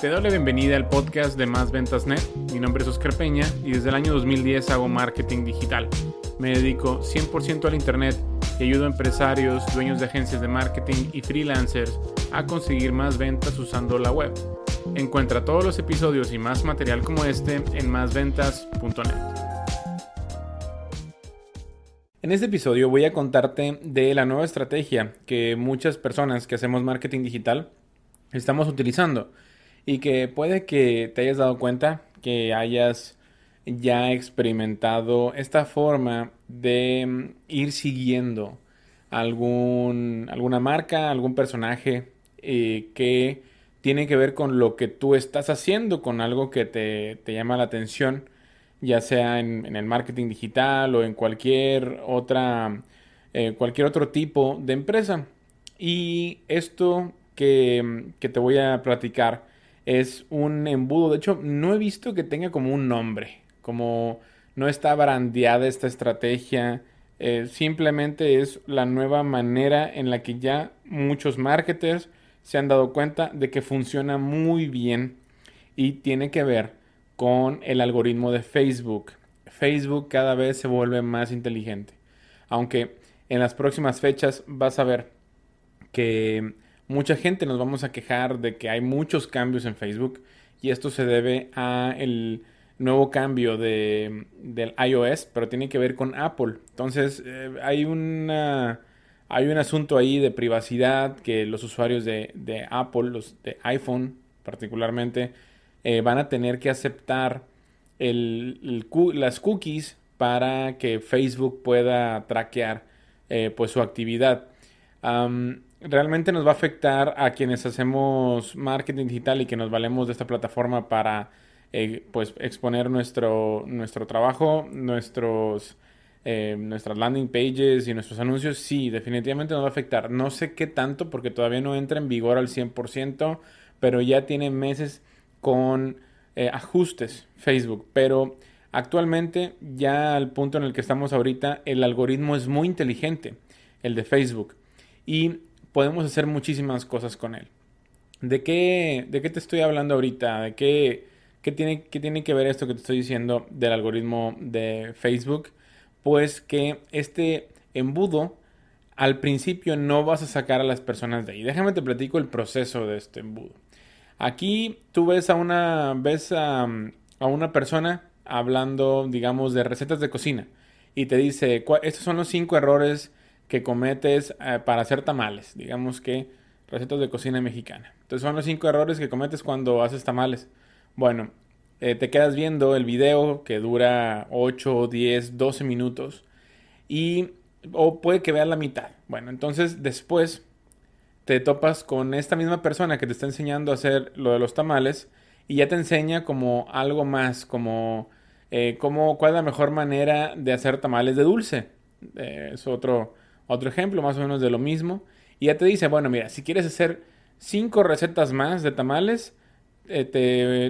Te doy la bienvenida al podcast de Más Ventas Net. Mi nombre es Oscar Peña y desde el año 2010 hago marketing digital. Me dedico 100% al Internet y ayudo a empresarios, dueños de agencias de marketing y freelancers a conseguir más ventas usando la web. Encuentra todos los episodios y más material como este en másventas.net. En este episodio voy a contarte de la nueva estrategia que muchas personas que hacemos marketing digital estamos utilizando y que puede que te hayas dado cuenta que hayas ya experimentado esta forma de mm, ir siguiendo algún, alguna marca, algún personaje eh, que tiene que ver con lo que tú estás haciendo, con algo que te, te llama la atención ya sea en, el marketing digital o en cualquier otra, eh, cualquier otro tipo de empresa. Y esto que, que, te voy a platicar es un embudo. De hecho, no he visto que tenga como un nombre, como no está brandeada esta estrategia. Eh, simplemente es la nueva manera en la que ya muchos marketers se han dado cuenta de que funciona muy bien y tiene que ver con el algoritmo de Facebook. Facebook cada vez se vuelve más inteligente. Aunque en las próximas fechas vas a ver que mucha gente nos vamos a quejar de que hay muchos cambios en Facebook y esto se debe a el nuevo cambio de, del iOS, pero tiene que ver con Apple. Entonces eh, hay una hay un asunto ahí de privacidad que los usuarios de, de Apple, los de iPhone particularmente, eh, van a tener que aceptar las cookies para que Facebook pueda traquear eh, pues su actividad. Realmente nos va a afectar a quienes hacemos marketing digital y que nos valemos de esta plataforma para eh, pues exponer nuestro, nuestro trabajo, nuestros, nuestras landing pages y nuestros anuncios. Sí, definitivamente nos va a afectar. No sé qué tanto porque todavía no entra en vigor al 100%, pero ya tiene meses con eh, ajustes Facebook, pero actualmente ya al punto en el que estamos ahorita, el algoritmo es muy inteligente, el de Facebook, y podemos hacer muchísimas cosas con él. ¿De qué, de qué te estoy hablando ahorita? ¿De qué, qué, tiene, qué tiene que ver esto que te estoy diciendo del algoritmo de Facebook? Pues que este embudo al principio no vas a sacar a las personas de ahí. Déjame te platico el proceso de este embudo. Aquí tú ves a una, ves a, una persona hablando, digamos, de recetas de cocina y te dice, estos son los cinco errores que cometes eh, para hacer tamales, digamos que recetas de cocina mexicana. Entonces son los cinco errores que cometes cuando haces tamales. Bueno, eh, te quedas viendo el video que dura 8, 10, 12 minutos y o puede que veas la mitad. Bueno, entonces después te topas con esta misma persona que te está enseñando a hacer lo de los tamales y ya te enseña como algo más, como, eh, cuál es la mejor manera de hacer tamales de dulce. Es otro, otro ejemplo más o menos de lo mismo. Y ya te dice, bueno, mira, si quieres hacer cinco recetas más de tamales, eh,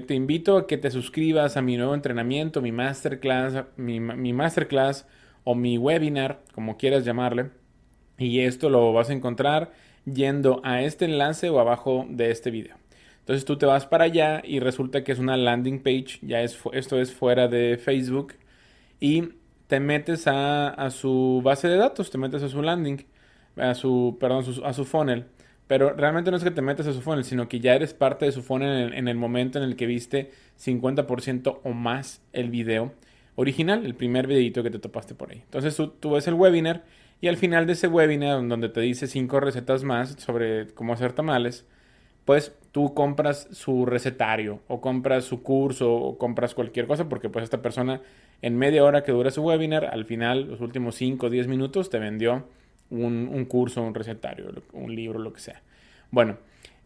te, invito a que te suscribas a mi nuevo entrenamiento, mi masterclass, mi, mi masterclass o mi webinar, como quieras llamarle. Y esto lo vas a encontrar yendo a este enlace o abajo de este video. Entonces tú te vas para allá y resulta que es una landing page, ya es, esto es fuera de Facebook, y te metes a, su base de datos, te metes a su landing, a su, perdón, a su funnel. Pero realmente no es que te metas a su funnel, sino que ya eres parte de su funnel en el, momento en el que viste 50% o más el video original, el primer videito que te topaste por ahí. Entonces tú, tú ves el webinar y al final de ese webinar, donde te dice cinco recetas más sobre cómo hacer tamales, pues tú compras su recetario o compras su curso o compras cualquier cosa porque pues esta persona en media hora que dura su webinar, al final, los últimos 5 o 10 minutos, te vendió un, curso, un recetario, un libro, lo que sea. Bueno,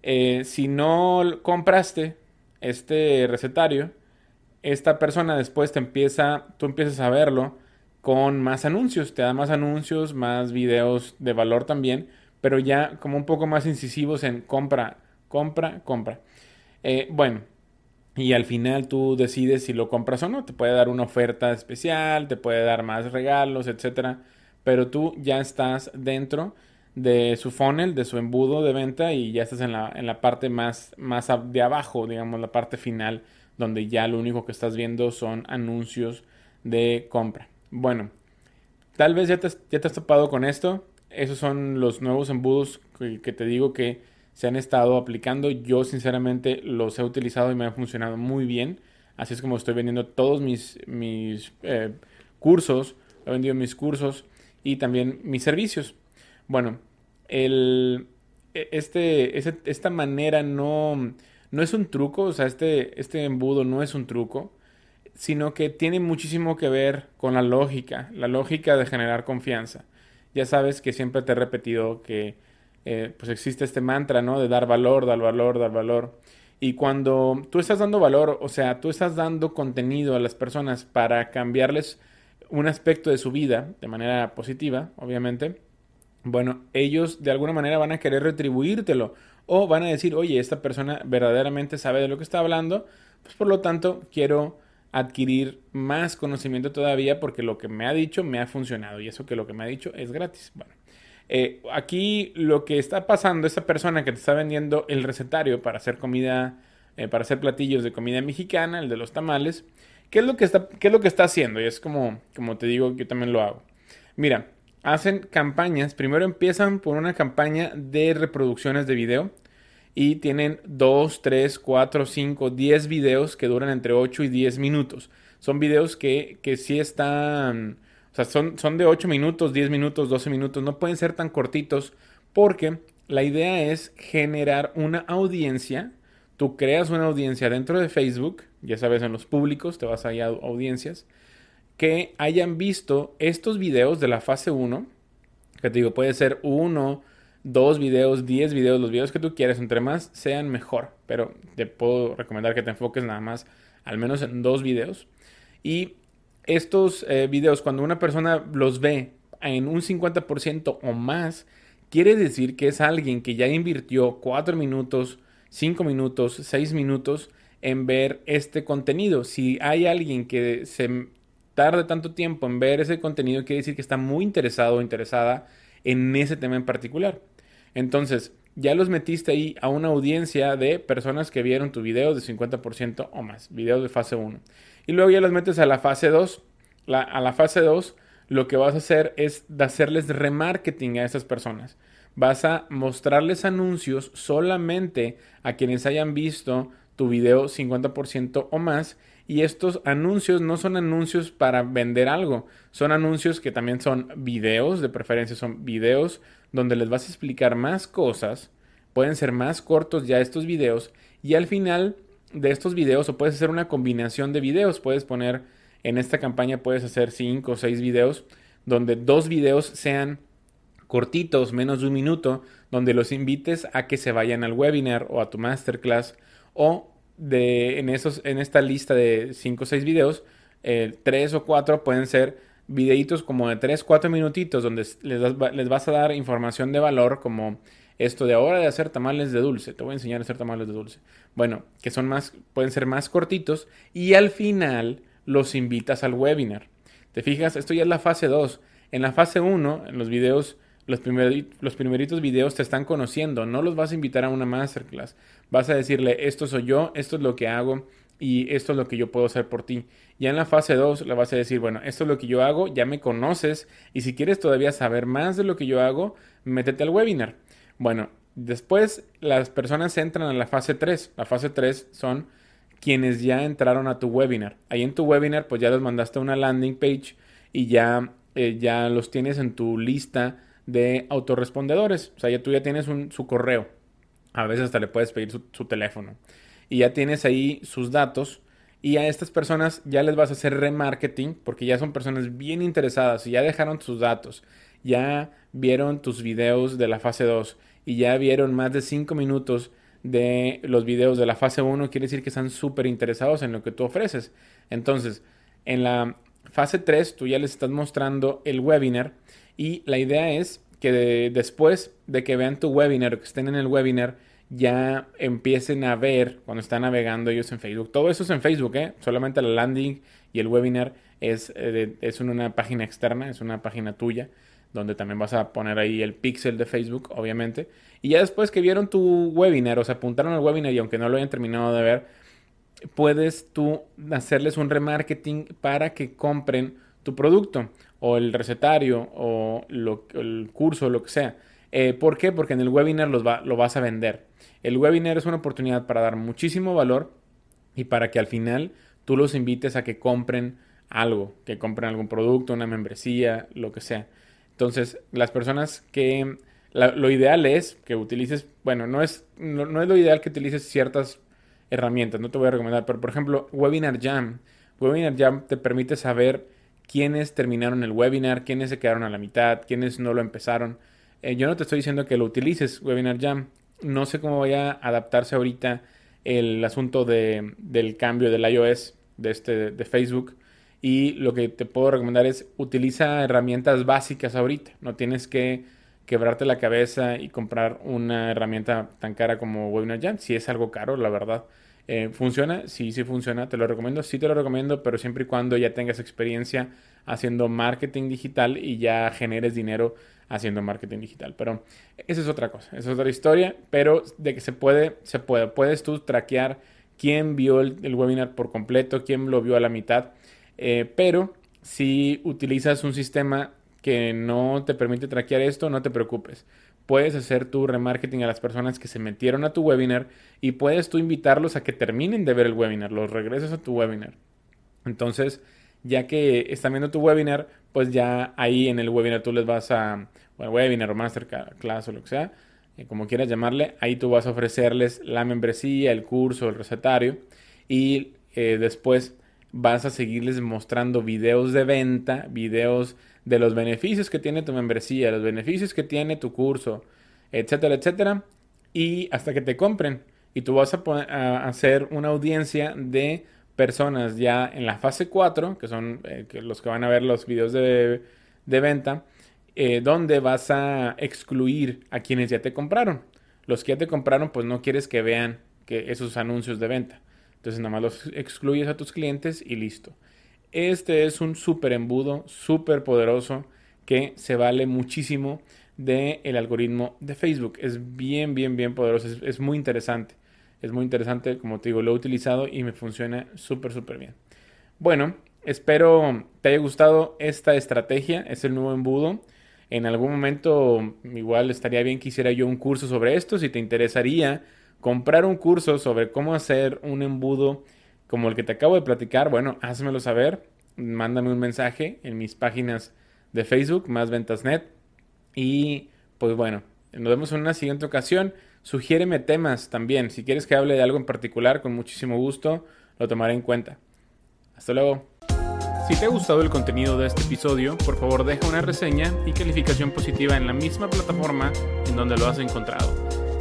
eh, si no compraste este recetario, esta persona después te empieza, tú empiezas a verlo con más anuncios, te da más anuncios, más videos de valor también, pero ya como un poco más incisivos en compra, compra, compra. Eh, bueno, y al final tú decides si lo compras o no, te puede dar una oferta especial, te puede dar más regalos, etcétera, pero tú ya estás dentro de su funnel, de su embudo de venta y ya estás en la, en la parte más, más de abajo, digamos, la parte final, donde ya lo único que estás viendo son anuncios de compra. Bueno, tal vez ya te, ya te has topado con esto. Esos son los nuevos embudos que, te digo que se han estado aplicando. Yo sinceramente los he utilizado y me han funcionado muy bien. Así es como estoy vendiendo todos mis, mis eh, cursos. He vendido mis cursos y también mis servicios. Bueno, el, e, este, esta manera no, no es un truco, o sea, este, este embudo no es un truco, sino que tiene muchísimo que ver con la lógica, la lógica de generar confianza. Ya sabes que siempre te he repetido que eh, pues existe este mantra, ¿no? De dar valor, dar valor, dar valor. Y cuando tú estás dando valor, o sea, tú estás dando contenido a las personas para cambiarles un aspecto de su vida de manera positiva, obviamente, bueno, ellos de alguna manera van a querer retribuírtelo o van a decir, oye, esta persona verdaderamente sabe de lo que está hablando, pues por lo tanto quiero adquirir más conocimiento todavía porque lo que me ha dicho me ha funcionado y eso que lo que me ha dicho es gratis. Bueno, eh, aquí lo que está pasando, esa persona que te está vendiendo el recetario para hacer comida, eh, para hacer platillos de comida mexicana, el de los tamales, ¿qué es lo que está, qué es lo que está haciendo? Y es como, como te digo, yo también lo hago. Mira, hacen campañas, primero empiezan por una campaña de reproducciones de video y tienen 2, 3, 4, 5, 10 videos que duran entre 8 y 10 minutos. Son videos que, que sí están, o sea, son, son de 8 minutos, 10 minutos, 12 minutos, no pueden ser tan cortitos porque la idea es generar una audiencia. Tú creas una audiencia dentro de Facebook, ya sabes, en los públicos, te vas allá a audiencias, que hayan visto estos videos de la fase 1, que te digo, puede ser uno, dos videos, diez videos, los videos que tú quieras, entre más sean mejor. Pero te puedo recomendar que te enfoques nada más al menos en dos videos. Y estos eh, videos, cuando una persona los ve en un 50% o más, quiere decir que es alguien que ya invirtió cuatro minutos, cinco minutos, seis minutos en ver este contenido. Si hay alguien que se tarde tanto tiempo en ver ese contenido, quiere decir que está muy interesado o interesada en ese tema en particular. Entonces, ya los metiste ahí a una audiencia de personas que vieron tu video de 50% o más, videos de fase 1. Y luego ya los metes a la fase 2. a la fase 2 lo que vas a hacer es hacerles remarketing a esas personas. Vas a mostrarles anuncios solamente a quienes hayan visto tu video 50% o más. Y estos anuncios no son anuncios para vender algo, son anuncios que también son videos, de preferencia son videos donde les vas a explicar más cosas, pueden ser más cortos ya estos videos y al final de estos videos o puedes hacer una combinación de videos, puedes poner en esta campaña puedes hacer 5 o 6 videos donde dos videos sean cortitos, menos de un minuto, donde los invites a que se vayan al webinar o a tu masterclass o de en esos en esta lista de 5 o 6 videos, eh, 3 o 4 pueden ser videitos como de 3, 4 minutitos donde les, les vas a dar información de valor como esto de ahora de hacer tamales de dulce. Te voy a enseñar a hacer tamales de dulce. Bueno, que son más, pueden ser más cortitos y al final los invitas al webinar. Te fijas, esto ya es la fase 2. En la fase 1, en los videos, los, los primeritos videos te están conociendo. No los vas a invitar a una masterclass. Vas a decirle, esto soy yo, esto es lo que hago, y esto es lo que yo puedo hacer por ti. Ya en la fase 2 le vas a decir, bueno, esto es lo que yo hago, ya me conoces y si quieres todavía saber más de lo que yo hago, métete al webinar. Bueno, después las personas entran a la fase 3. La fase 3 son quienes ya entraron a tu webinar. Ahí en tu webinar pues ya les mandaste una landing page y ya, eh, ya los tienes en tu lista de autorrespondedores. O sea, ya tú ya tienes su correo. A veces hasta le puedes pedir su teléfono y ya tienes ahí sus datos y a estas personas ya les vas a hacer remarketing porque ya son personas bien interesadas y ya dejaron sus datos, ya vieron tus videos de la fase 2 y ya vieron más de 5 minutos de los videos de la fase 1, quiere decir que están súper interesados en lo que tú ofreces. Entonces, en la fase 3 tú ya les estás mostrando el webinar y la idea es que después de que vean tu webinar o que estén en el webinar, ya empiecen a ver cuando están navegando ellos en Facebook. Todo eso es en Facebook, ¿eh? Solamente la landing y el webinar es, eh, es una página externa, es una página tuya donde también vas a poner ahí el pixel de Facebook, obviamente. Y ya después que vieron tu webinar o se apuntaron al webinar y aunque no lo hayan terminado de ver, puedes tú hacerles un remarketing para que compren tu producto o el recetario o el curso, lo que sea. Eh, ¿Por qué? Porque en el webinar los lo vas a vender. El webinar es una oportunidad para dar muchísimo valor y para que al final tú los invites a que compren algo, que compren algún producto, una membresía, lo que sea. Entonces, las personas que... lo ideal es que utilices, bueno, no es, no, es lo ideal que utilices ciertas herramientas, no te voy a recomendar, pero por ejemplo, Webinar Jam. Webinar Jam te permite saber quiénes terminaron el webinar, quiénes se quedaron a la mitad, quiénes no lo empezaron. Eh, yo no te estoy diciendo que lo utilices, Webinar Jam. No sé cómo vaya a adaptarse ahorita el asunto de, del cambio del iOS de, este, de Facebook. Y lo que te puedo recomendar es utiliza herramientas básicas ahorita. No tienes que quebrarte la cabeza y comprar una herramienta tan cara como Webinar Jam. Si es algo caro, la verdad. Eh, ¿Funciona? Sí, sí funciona. Te lo recomiendo. Sí te lo recomiendo, pero siempre y cuando ya tengas experiencia haciendo marketing digital y ya generes dinero haciendo marketing digital. Pero esa es otra cosa, esa es otra historia, pero de que se puede, se puede. Puedes tú traquear quién vio el, webinar por completo, quién lo vio a la mitad, eh, pero si utilizas un sistema que no te permite traquear esto, no te preocupes. Puedes hacer tu remarketing a las personas que se metieron a tu webinar y puedes tú invitarlos a que terminen de ver el webinar, los regreses a tu webinar. Entonces, ya que están viendo tu webinar, pues ya ahí en el webinar tú les vas a, webinar o masterclass o lo que sea, eh, como quieras llamarle, ahí tú vas a ofrecerles la membresía, el curso, el recetario y eh, después vas a seguirles mostrando videos de venta, videos de los beneficios que tiene tu membresía, los beneficios que tiene tu curso, etcétera, etcétera, y hasta que te compren. Y tú vas a, hacer una audiencia de personas ya en la fase 4, que son eh, los que van a ver los videos de, venta, eh, donde vas a excluir a quienes ya te compraron. Los que ya te compraron, pues no quieres que vean que esos anuncios de venta. Entonces nada más los excluyes a tus clientes y listo. Este es un súper embudo, súper poderoso, que se vale muchísimo del el algoritmo de Facebook. Es bien, bien, bien poderoso, es muy interesante. Es muy interesante, como te digo, lo he utilizado y me funciona súper, súper bien. Bueno, espero te haya gustado esta estrategia, es el nuevo embudo. En algún momento igual estaría bien que hiciera yo un curso sobre esto. Si te interesaría comprar un curso sobre cómo hacer un embudo como el que te acabo de platicar, bueno, házmelo saber. Mándame un mensaje en mis páginas de Facebook, más ventas net. Y pues bueno, nos vemos en una siguiente ocasión. Sugiéreme temas también. Si quieres que hable de algo en particular, con muchísimo gusto lo tomaré en cuenta. Hasta luego. Si te ha gustado el contenido de este episodio, por favor deja una reseña y calificación positiva en la misma plataforma en donde lo has encontrado.